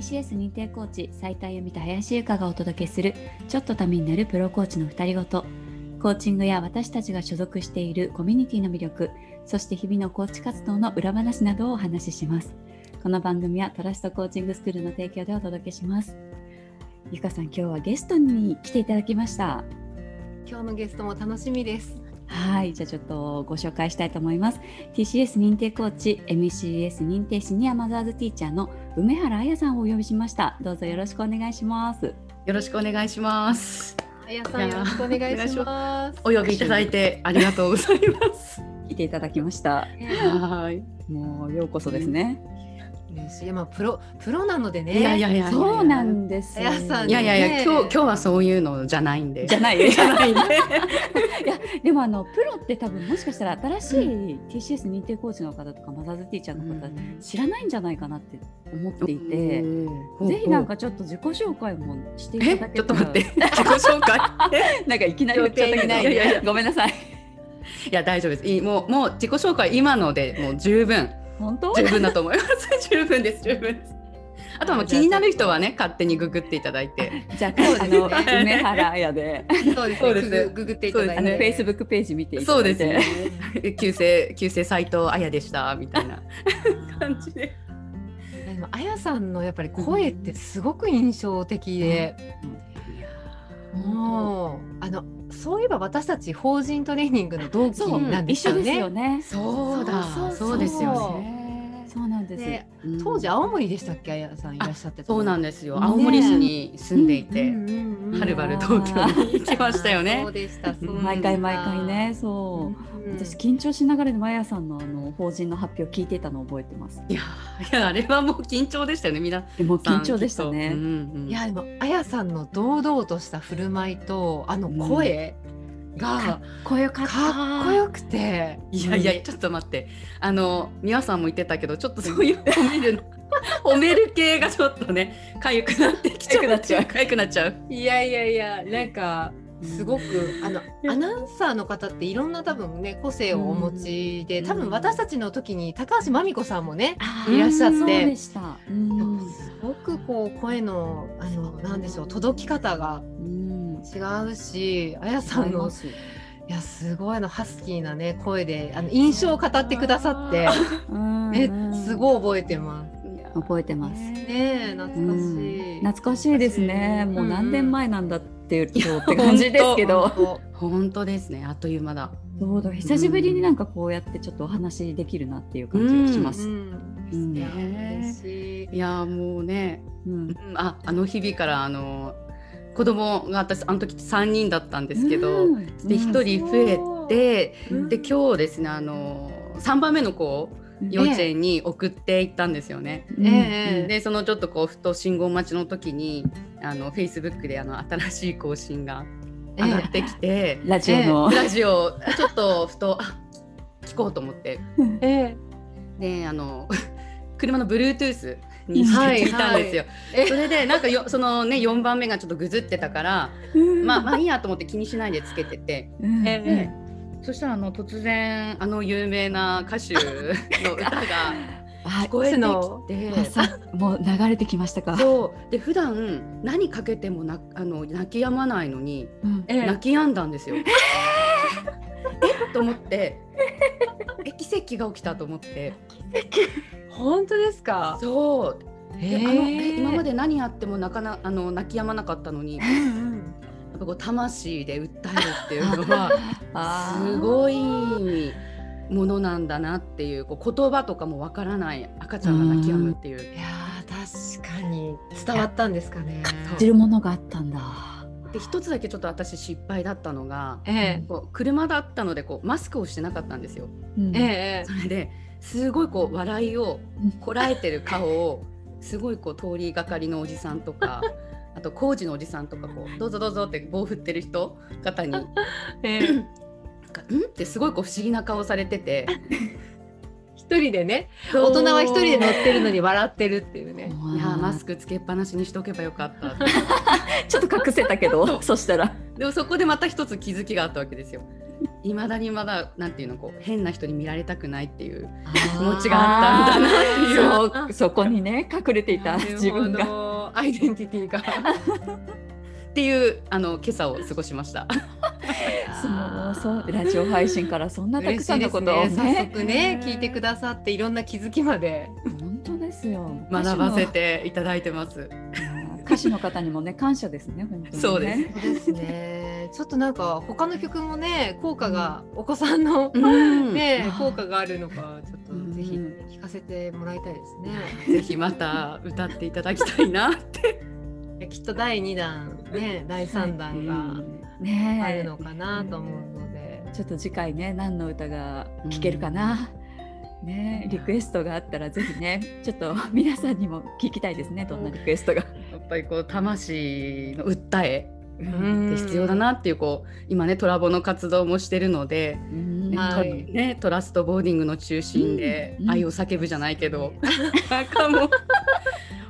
TCS 認定コーチ斉田由美と林由香がお届けするちょっとためになるプロコーチの二人ごと。コーチングや私たちが所属しているコミュニティの魅力そして日々のコーチ活動の裏話などをお話しします。この番組はトラストコーチングスクールの提供でお届けします。ゆかさん今日はゲストに来ていただきました。今日のゲストも楽しみです。はい、じゃあちょっとご紹介したいと思います。TCS 認定コーチ、MCS 認定シニアマザーズティーチャーの梅原彩さんをお呼びしました。どうぞよろしくお願いします。よろしくお願いします。あやさんよろしくお願いします。お呼びいただいてありがとうございます。来ていただきました。はい。もうようこそですね。嬉しい、まあプロプロなのでね。いやいやいや。そうなんです。いやいやいや、ね今日今日はそういうのじゃないんで。じゃない。じゃないんで。いやでもあのプロって多分もしかしたら新しい TCS 認定コーチの方とかマザーズティーチャーの方、知らないんじゃないかなって思っていて、ぜひなんかちょっと自己紹介もしていえただけちょったとら待って。自己紹介？なんかいきなり言っちゃったけどいやいやごめんなさい。いや大丈夫です。いいもうもう自己紹介今のでもう十分本当？十分だと思います。十分です十分です。あとはもう気になる人はね勝手にググっていただいて。じゃああの梅原彩で。そうですね。そうです。ググっていただいあのフて。ェイスブックページ見ていたそうだいて。ですね。旧姓旧姓斎藤彩でしたみたいな。感じで。でもあやさんのやっぱり声ってすごく印象的で、もうあのそういえば私たち法人トレーニングの同期なんですよ一緒ですよね。ねそうだ。そうですよねそうなんです。でうん。当時青森でしたっけあやさんいらっしゃってたそうなんでですよ。ね。青森市に住んでいて、ははるばる東京に行きましたよね。そうでした。毎回毎回。ねそう。うん私緊張しながらでもあやさんのあの法人の発表聞いてたのを覚えてます。いやいやあれはもう緊張でしたよね皆でもさん緊張でしたね。うんうん。いやでもあやさんの堂々とした振る舞いとあの声。かがかっこよくて。いやいやちょっと待って。あの美和さんも言ってたけどちょっとそういう褒めるの褒める系がちょっとね痒くなってきちゃう。痒くなっちゃう。痒くなっちゃう。いやいやいやなんかすごくあのアナウンサーの方っていろんな多分ね個性をお持ちで、うん。多分私たちの時に高橋真美子さんもねいらっしゃって。そうん。すごくこう声のあのなんでしょう届き方がうん違うしあやさんの合いやすごいあのハスキーなね声であの印象を語ってくださってうん。えすごい覚えてます。覚えてます。ねえ懐かしい。懐かしいですね。もう何年前なんだっていうとってや感じですけど。本 本当ですね。あっという間だ。そうだ。久しぶりになんかこうやってちょっとお話できるなっていう感じがします。いやもうねうん。うん。ああの日々からあの子供が私あの時3人だったんですけど、うん。で1人増えて、うん。で今日ですねあの3番目の子を幼稚園に送っていったんですよね。でそのちょっとこうふと信号待ちの時にあのフェイスブックであの新しい更新が上がってきて、ラジオの、ラジオちょっとふとあ聞こうと思って。えであの 車の Bluetooth にして聞いたんですよ。えそれでなんかよそのね4番目がちょっとぐずってたから、まあまあいいやと思って気にしないでつけてて。うん。えでそしたらあの突然あの有名な歌手の歌が あ聞こえてのきてもう流れてきましたか。そう。で普段何かけてもなあの泣き止まないのにうん。え泣き止んだんですよ。えっ？と思って。え奇跡が起きたと思って本当ですか？そうあのえ今まで何やっても泣かなあの泣き止まなかったのにやっぱこう魂で訴えるっていうのは すごいものなんだなっていうこう言葉とかもわからない赤ちゃんが泣き止むっていう。いやー確かに伝わったんですかね。感じるものがあったんだ。で一つだけちょっと私失敗だったのがえこう車だったのでこうマスクをしてなかったんですよ。うん。えええそれですごいこう笑いをこらえてる顔をすごいこう通りがかりのおじさんとか あと工事のおじさんとかこうどうぞどうぞって棒振ってる人方に。なんかえええうん？ってすごいこう不思議な顔されてて一人でね大人は一人で乗ってるのに笑ってるっていうね。いやマスクつけっぱなしにしとけばよかった ちょっと隠せたけど、そしたら。でもそこでまた一つ気づきがあったわけですよ。いまだにまだなんていうのこう変な人に見られたくないっていう気気持ちがあったんだなっていうそうそこにね隠れていた自分が。がアイデンティティが っていうあの今朝を過ごしました。そうそうラジオ配信からそんなたくさんのことをね。早ね。速ね聞いてくださっていろんな気づきまで。本当ですよ。学ばせていただいてます。歌手の歌にもね感謝ですね本当にね。そうです。そうですね。ちょっとなんか他の曲もね効果が、お子さんの、うん。ね効果があるのかちょっとぜひうん聞かせてもらいたいですね。ぜひまた歌っていただきたいなって。きっと第2弾ね第3弾がね。あるのかなと思うので、ちょっと次回ね何の歌が聴けるかな、ね。リクエストがあったらぜひねちょっと皆さんにも聞きたいですねどんなリクエストが。やっぱりこう魂の訴え。うん。って必要だなっていうこう今ねトラボの活動もしてるので、うん。ねはい。トねトラストボーディングの中心でうん。愛を叫ぶじゃないけど、なんかもう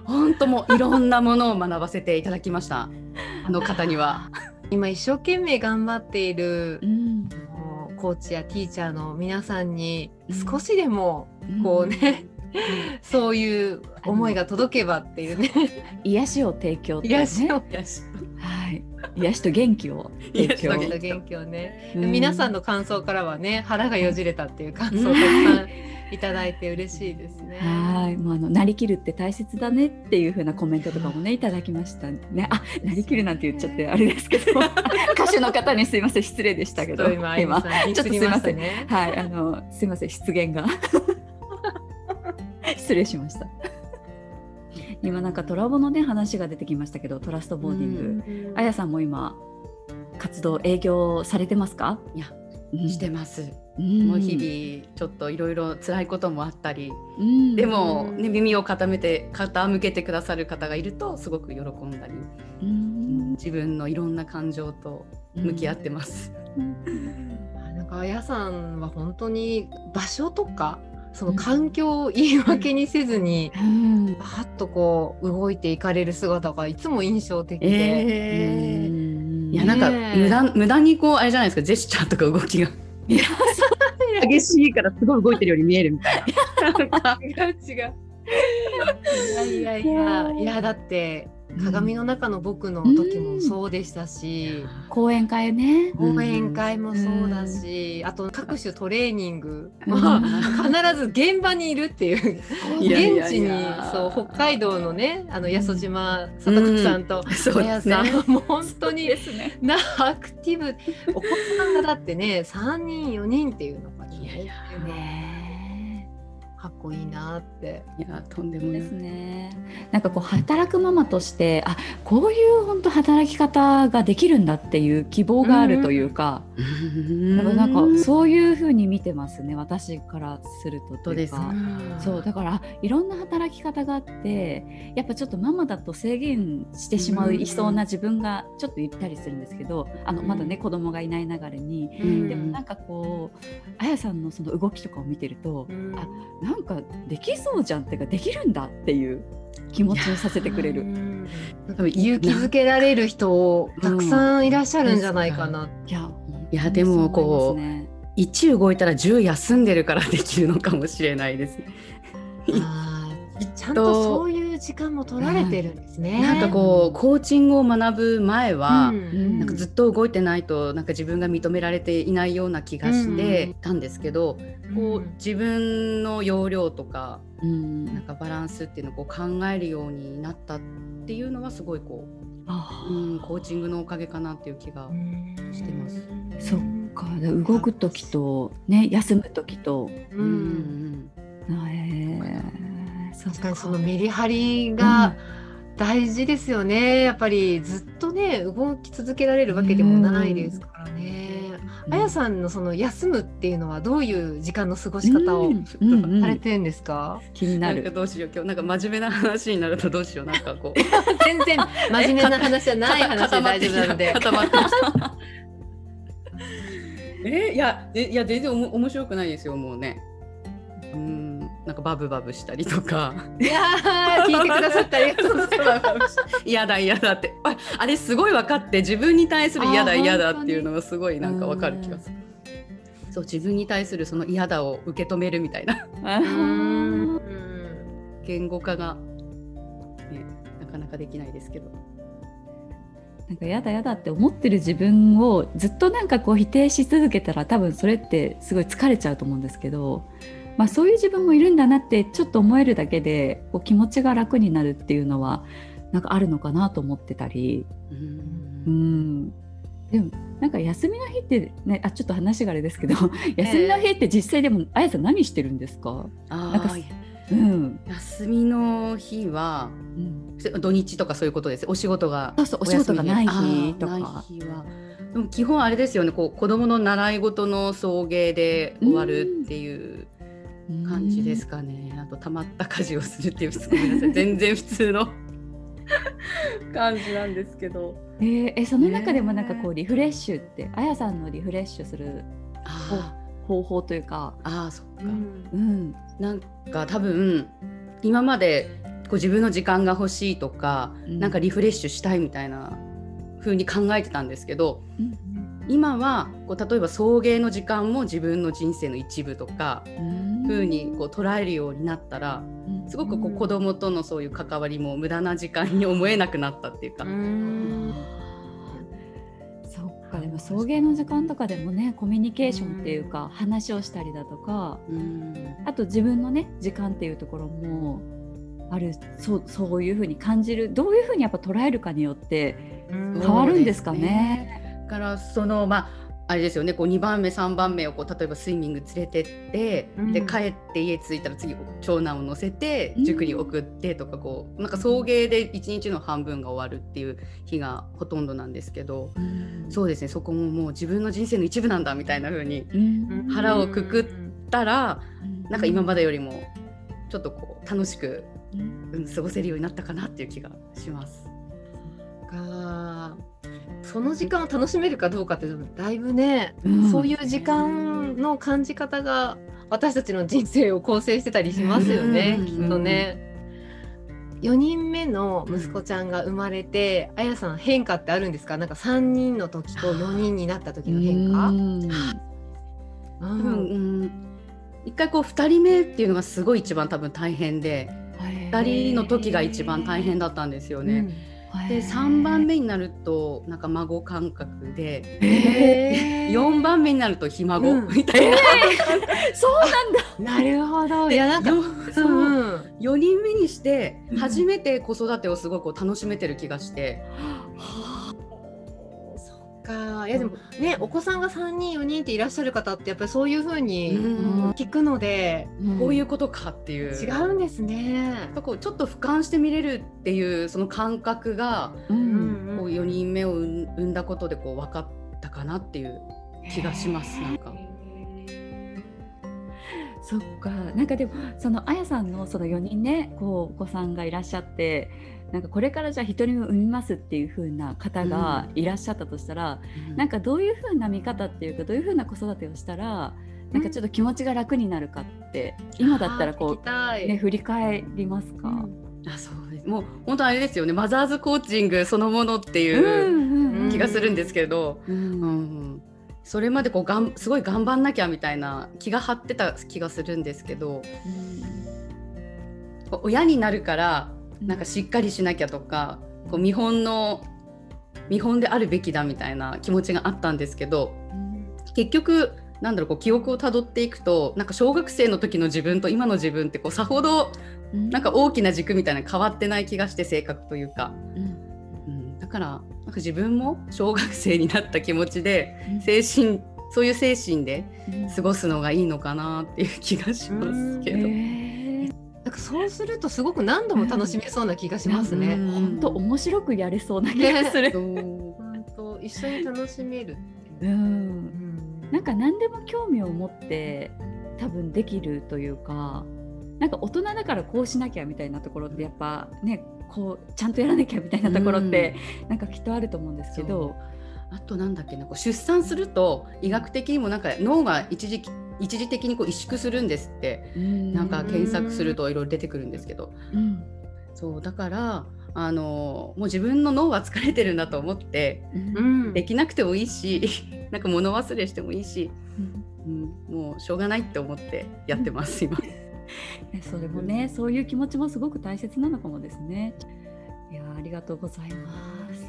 本当もういろんなものを学ばせていただきました。あの方には。今一生懸命頑張っているうん。コーチやティーチャーの皆さんにうん。少しでもこうね、そういう思いが届けばっていうね。癒しを提供ね。癒しを。はい。癒しと元気を提供。癒しと元気をね、うん。皆さんの感想からはね腹がよじれたっていう感想をたくさんいただいて嬉しいですね。はい、もうあのなりきるって大切だねっていう風なコメントとかもねいただきましたね。あ、なりきるなんて言っちゃってあれですけど、歌手の方にすいません。失礼でしたけど、ちょっと今あゆみさんディスりましたね。はい、あのすいません。失言が。失礼しました。今なんかトラボのね話が出てきましたけど、トラストボーディング、あやさんも今活動営業されてますか？いやうんしてます。うん。もう日々ちょっといろいろ辛いこともあったり、うん。でも、ね、耳を傾めて傾けてくださる方がいるとすごく喜んだり、うん。自分のいろんな感情と向き合ってます。あなんかあやさんは本当に場所とかその環境を言い訳にせずに、うん。とこう動いていかれる姿がいつも印象的で、えー。うんいやなんか無駄無駄にこうあれじゃないですかジェスチャーとか動きがいや激しいからすごい動いてるように見えるみたいな。違う違う。いやいやいやいやだって鏡の中の僕の時もそうでしたし、講演会ね。うん。講演会もそうだし、あと各種トレーニング、うん。まあ必ず現場にいるっていう。いやいやいや。現地にそう北海道のねあの八十島里子さんとあやそうですね。さん、もう本当にですね。なアクティブ。お子さんがだってね3人4人っていうのがいやいや。ねかっこいいなって。いやとんでもないですね。なんかこう働くママとして、あ、こういう本当働き方ができるんだっていう希望があるというか、だからなんかそういう風に見てますね。私からするとというか。そうだからいろんな働き方があってやっぱちょっとママだと制限してしまううんいそうな自分がちょっと言ったりするんですけどあのうんまだね子供がいないながらにうんでもなんかこうあやさんのその動きとかを見てるとうんあなんかできそうじゃんっていうかできるんだっていう気持ちにさせてくれる。勇気づけられる人たくさんいらっしゃるんじゃないかな。いやいやでもこうそう思いますね1動いたら10休んでるからできるのかもしれないです。ちゃんとそういう時間も取られてるんですね。なんかこうコーチングを学ぶ前は、うん。なんかずっと動いてないとなんか自分が認められていないような気がしてたんですけど、こう自分の容量とかうん。なんかバランスっていうのをこう考えるようになったっていうのはすごいこあう、うん、コーチングのおかげかなっていう気がしてます。そっか。で動く時とね休む時と。ううんん。あへーそっ確かにそのメリハリが大事ですよね。やっぱりずっとね動き続けられるわけでもないですからね。あやさんのその休むっていうのはどういう時間の過ごし方をうん。うんうんされてるんですか？気にななんかる。どうしよう。今日なんか真面目な話になるとどうしよう。なんかこう。全然真面目な話じゃない話で大丈夫なので。固まってきた。えいやえいや全然おも面白くないですよもうね。うんなんかバブバブしたりとか。いやー聞いてくださってありがとうございます。嫌だ嫌だって。ああれすごい分かって自分に対する嫌だあ嫌だっていうのがすごいなんか分かる気がする。そう自分に対するその嫌だを受け止めるみたいな。うん。言語化が、ね、なかなかできないですけど。なんかやだやだって思ってる自分をずっとなんかこう否定し続けたら多分それってすごい疲れちゃうと思うんですけど、まあ、そういう自分もいるんだなってちょっと思えるだけでこう気持ちが楽になるっていうのはなんかあるのかなと思ってたり。うん。でもなんか休みの日ってねあちょっと話があれですけど 休みの日って実際でも、あやさん何してるんですか？なんかうん、休みの日は、うん、土日とかそういうことです。お仕事がそうそうお仕事がない日とか。でも基本あれですよね。こう子供の習い事の送迎で終わるっていう感じですかね、あとたまった家事をするっていうごめんなさい。全然普通の。感じなんですけど。えー、えその中でもなんかこうリフレッシュって、あやさんのリフレッシュする方法というか。ああそっか、うん、うん、なんか多分今までこう自分の時間が欲しいとか、うん、なんかリフレッシュしたいみたいな風に考えてたんですけど、うん、今はこう例えば送迎の時間も自分の人生の一部とか、風にこう捉えるようになったら、すごくこう子供とのそういう関わりも無駄な時間に思えなくなったっていうか。そっかでも送迎の時間とかでもねコミュニケーションっていうか話をしたりだとかあと自分のね時間っていうところもあるそうそういうふうに感じるどういうふうにやっぱ捉えるかによって変わるんですかね。ね。からそのまああれですよね。こう2番目3番目をこう例えばスイミング連れてって、うん、で帰って家着いたら次長男を乗せて塾に送ってとかこう、なんか送迎で1日の半分が終わるっていう日がほとんどなんですけど、うん、そうですね。そこももう自分の人生の一部なんだみたいな風に腹をくくったら、うん、なんか今までよりもちょっとこう楽しく、うん、過ごせるようになったかなっていう気がします。かその時間を楽しめるかどうかってだいぶね、うん、そういう時間の感じ方が私たちの人生を構成してたりしますよね、うん、きっとね。4人目の息子ちゃんが生まれて、あやさん変化ってあるんですか？なんか3人の時と4人になった時の変化、多分、一回こう2人目っていうのがすごい一番多分大変で2人の時が一番大変だったんですよね。で3番目になるとなんか孫感覚で、えー、4番目になるとひ孫、うん、みたいな、えー、そうなんだ。なるほど。いやなんかそう、うん、4人目にして初めて子育てをすごいこう楽しめてる気がして。うんか。いやでもねお子さんが3人4人っていらっしゃる方ってやっぱりそういうふうに聞くので、うん、こういうことかっていう。違うんですね。こうちょっと俯瞰して見れるっていうその感覚が、うん、こう4人目を産んだことでこう分かったかなっていう気がしますなんか。そっか。なんかでもそのあやさんのその4人ねこうお子さんがいらっしゃってなんかこれからじゃあ一人も産みますっていう風な方がいらっしゃったとしたら、うん、なんかどういう風な見方っていうかどういう風な子育てをしたらなんかちょっと気持ちが楽になるかって、うん、今だったらこう、ね、振り返りますか、うん、あそうです。もう本当あれですよね。マザーズコーチングそのものっていう気がするんですけど、うん。それまでこうがんすごい頑張んなきゃみたいな気が張ってた気がするんですけど、親になるからなんかしっかりしなきゃとかこう見本の見本であるべきだみたいな気持ちがあったんですけど、結局なんだろうこう記憶をたどっていくとなんか小学生の時の自分と今の自分ってこうさほどなんか大きな軸みたいな変わってない気がして性格というか、うん、うん、だからなんか自分も小学生になった気持ちで精神そういう精神で過ごすのがいいのかなっていう気がしますけど。なんかそうするとすごく何度も楽しめそうな気がしますね。本当、面白くやれそうな気がする。本当一緒に楽しめるうん。なんか何でも興味を持って多分できるというか、なんか大人だからこうしなきゃみたいなところってやっぱね、こうちゃんとやらなきゃみたいなところって、なんかきっとあると思うんですけど。あとなんだっけなこう出産すると医学的にもなんか脳が一時期一時的にこう萎縮するんですって。なんか検索するといろいろ出てくるんですけど、うん、そうだからあのもう自分の脳は疲れてるんだと思ってうん。できなくてもいいしなんか物忘れしてもいいし、うん。うん、もうしょうがないって思ってやってます今。ねそれもね、そういう気持ちもすごく大切なのかもですね。いやーありがとうございます。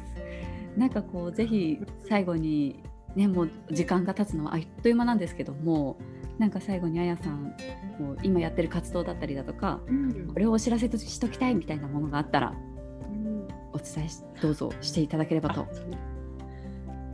なんかこうぜひ最後にねもう時間が経つのはあっという間なんですけども、なんか最後にあやさんこう今やってる活動だったりだとか、うん。これをお知らせとしときたいみたいなものがあったらお伝えしどうぞしていただければと。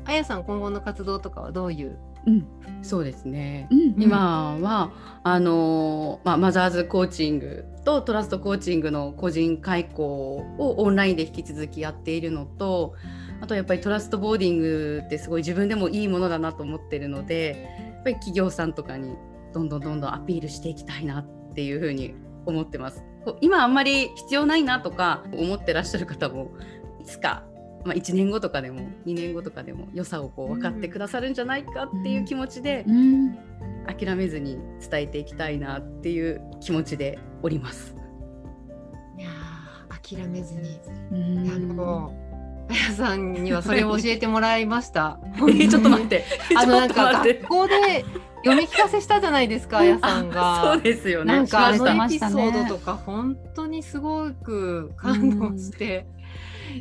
あやさん今後の活動とかはどういう？うん。そうですね。うん今はあのまあ、マザーズコーチングとトラストコーチングの個人開講をオンラインで引き続きやっているのとあとやっぱりトラストボーディングってすごい自分でもいいものだなと思ってるのでやっぱり企業さんとかにどんどんどんどんアピールしていきたいなっていうふうに思ってます。今あんまり必要ないなとか思ってらっしゃる方もいつか、まあ、1年後とかでも2年後とかでも良さをこう分かってくださるんじゃないかっていう気持ちで、うん諦めずに伝えていきたいなっていう気持ちでおります。いやー諦めずにうんあやさんにはそれを教えてもらいました。ちょっと待って。あのなんか学校で読み聞かせしたじゃないですか あやさんが。そうですよね。なんかあのエピソードとか本当にすごく感動して、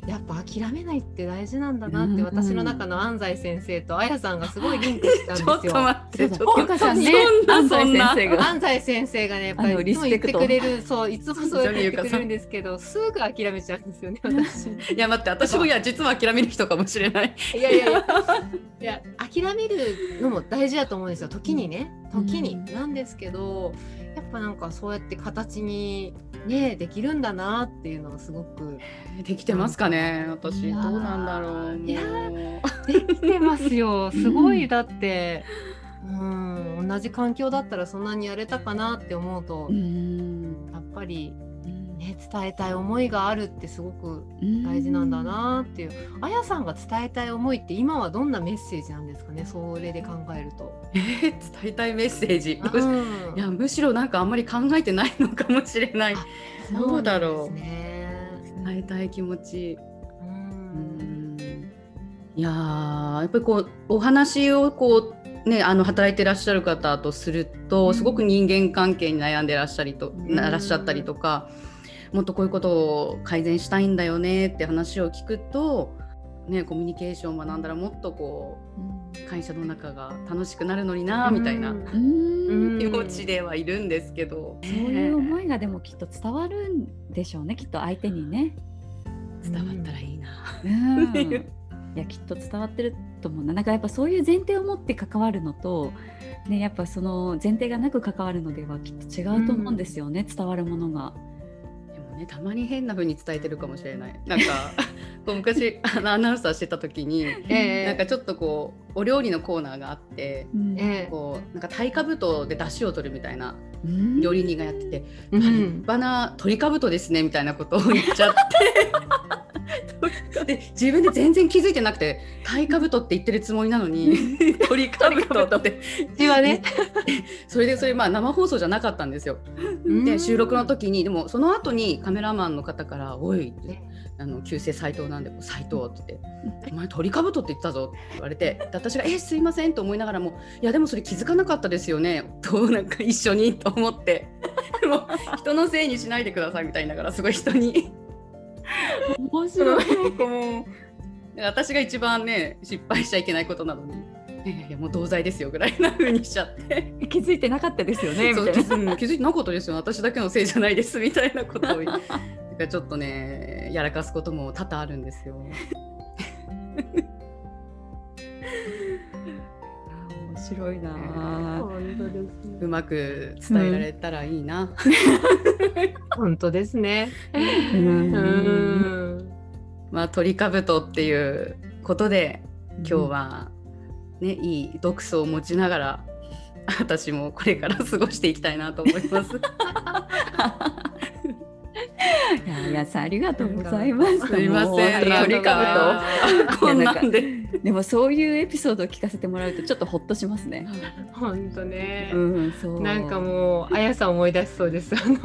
やっぱ諦めないって大事なんだなって、うん私の中の安西先生とあやさんがすごいリンクしたんです ちょっとよ。待って。ちょっとさんね安西先生が。安西先生がねやっぱりいつも言ってくれるそういつもそうやって言ってくれるんですけど すぐ諦めちゃうんですよね私。いや待って私もいや実は諦める人かもしれない。いやいやいや。いや諦めるのも大事だと思うんですよ。時にね。時に、うん。なんですけどやっぱなんかそうやって形にねできるんだなっていうのはすごくできてますかね私。どうなんだろう。いやできてますよ。すごいだって。うん同じ環境だったらそんなにやれたかなって思うと、うん。やっぱりね伝えたい思いがあるってすごく大事なんだなっていう、あやさんが伝えたい思いって今はどんなメッセージなんですかねそれで考えると。えー伝えたいメッセージ。どうん。いやむしろなんかあんまり考えてないのかもしれない。あどうだろう。ね。伝えたい気持ち。ううん。んいやーやっぱりこうお話をこうねあの働いてらっしゃる方とすると、うん。すごく人間関係に悩んでらっしゃりと、ん。ならっしゃったりとかもっとこういうことを改善したいんだよねって話を聞くと、ね、コミュニケーションを学んだらもっとこう会社の中が楽しくなるのになみたいな。うん。うん。うん気持ちではいるんですけど、そういう思いがでもきっと伝わるんでしょうねきっと相手にね。伝わったらいいな。うん。いやきっと伝わってると思うな。なんかやっぱそういう前提を持って関わるのと、ね、やっぱその前提がなく関わるのではきっと違うと思うんですよね、伝わるものが。ねたまに変な風に伝えてるかもしれない。なんか こう昔あのアナウンサーしてた時に、ええ。なんかちょっとこうお料理のコーナーがあって。うん。ええ。こうなんか鯛かぶとで出汁を取るみたいなうん。料理人がやってて、うん。立派な鳥かぶとですねみたいなことを言っちゃってで自分で全然気づいてなくて鯛かぶとって言ってるつもりなのに 鳥かぶとってうちはね。それでそれまあ生放送じゃなかったんですよ。で収録の時にでもその後にカメラマンの方から「おい」ってあの旧姓斎藤なんで「斎藤」って言って「お前鳥かぶとって言ったぞ」って言われてで私が「えすいません」と思いながらも「いやでもそれ気づかなかったですよね」となんか一緒にと思ってで も人のせいにしないでくださいみたいながらすごい人に面白い。もう私が一番ね失敗しちゃいけないことなのに。いやいやもう同罪ですよぐらいな風にしちゃって気づいてなかったですよねみたいな。気づいてなかったですよ私だけのせいじゃないですみたいなことをかちょっとねやらかすことも多々あるんですよ。白いなあ。本当ですね。うまく伝えられたらいいな。本当ですね。ううんん。まあ鳥かぶとっていうことで今日はね、いい毒素を持ちながら私もこれから過ごしていきたいなと思います。いや、やさんありがとうございます。すいません鳥かぶとこんなんで。でもそういうエピソードを聞かせてもらうとちょっとほっとしますね。本当ね。うん、そう。なんかもうあやさん思い出しそうです。あの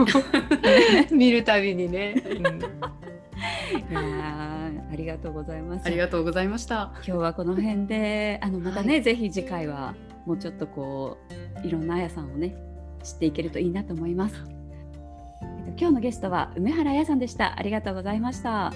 見るたびにね。うんいやありがとうございます。ありがとうございました。今日はこの辺で、あのまたね、はい、ぜひ次回はもうちょっとこういろんなあやさんをね知っていけるといいなと思います。えっと今日のゲストは梅原あやさんでした。ありがとうございました。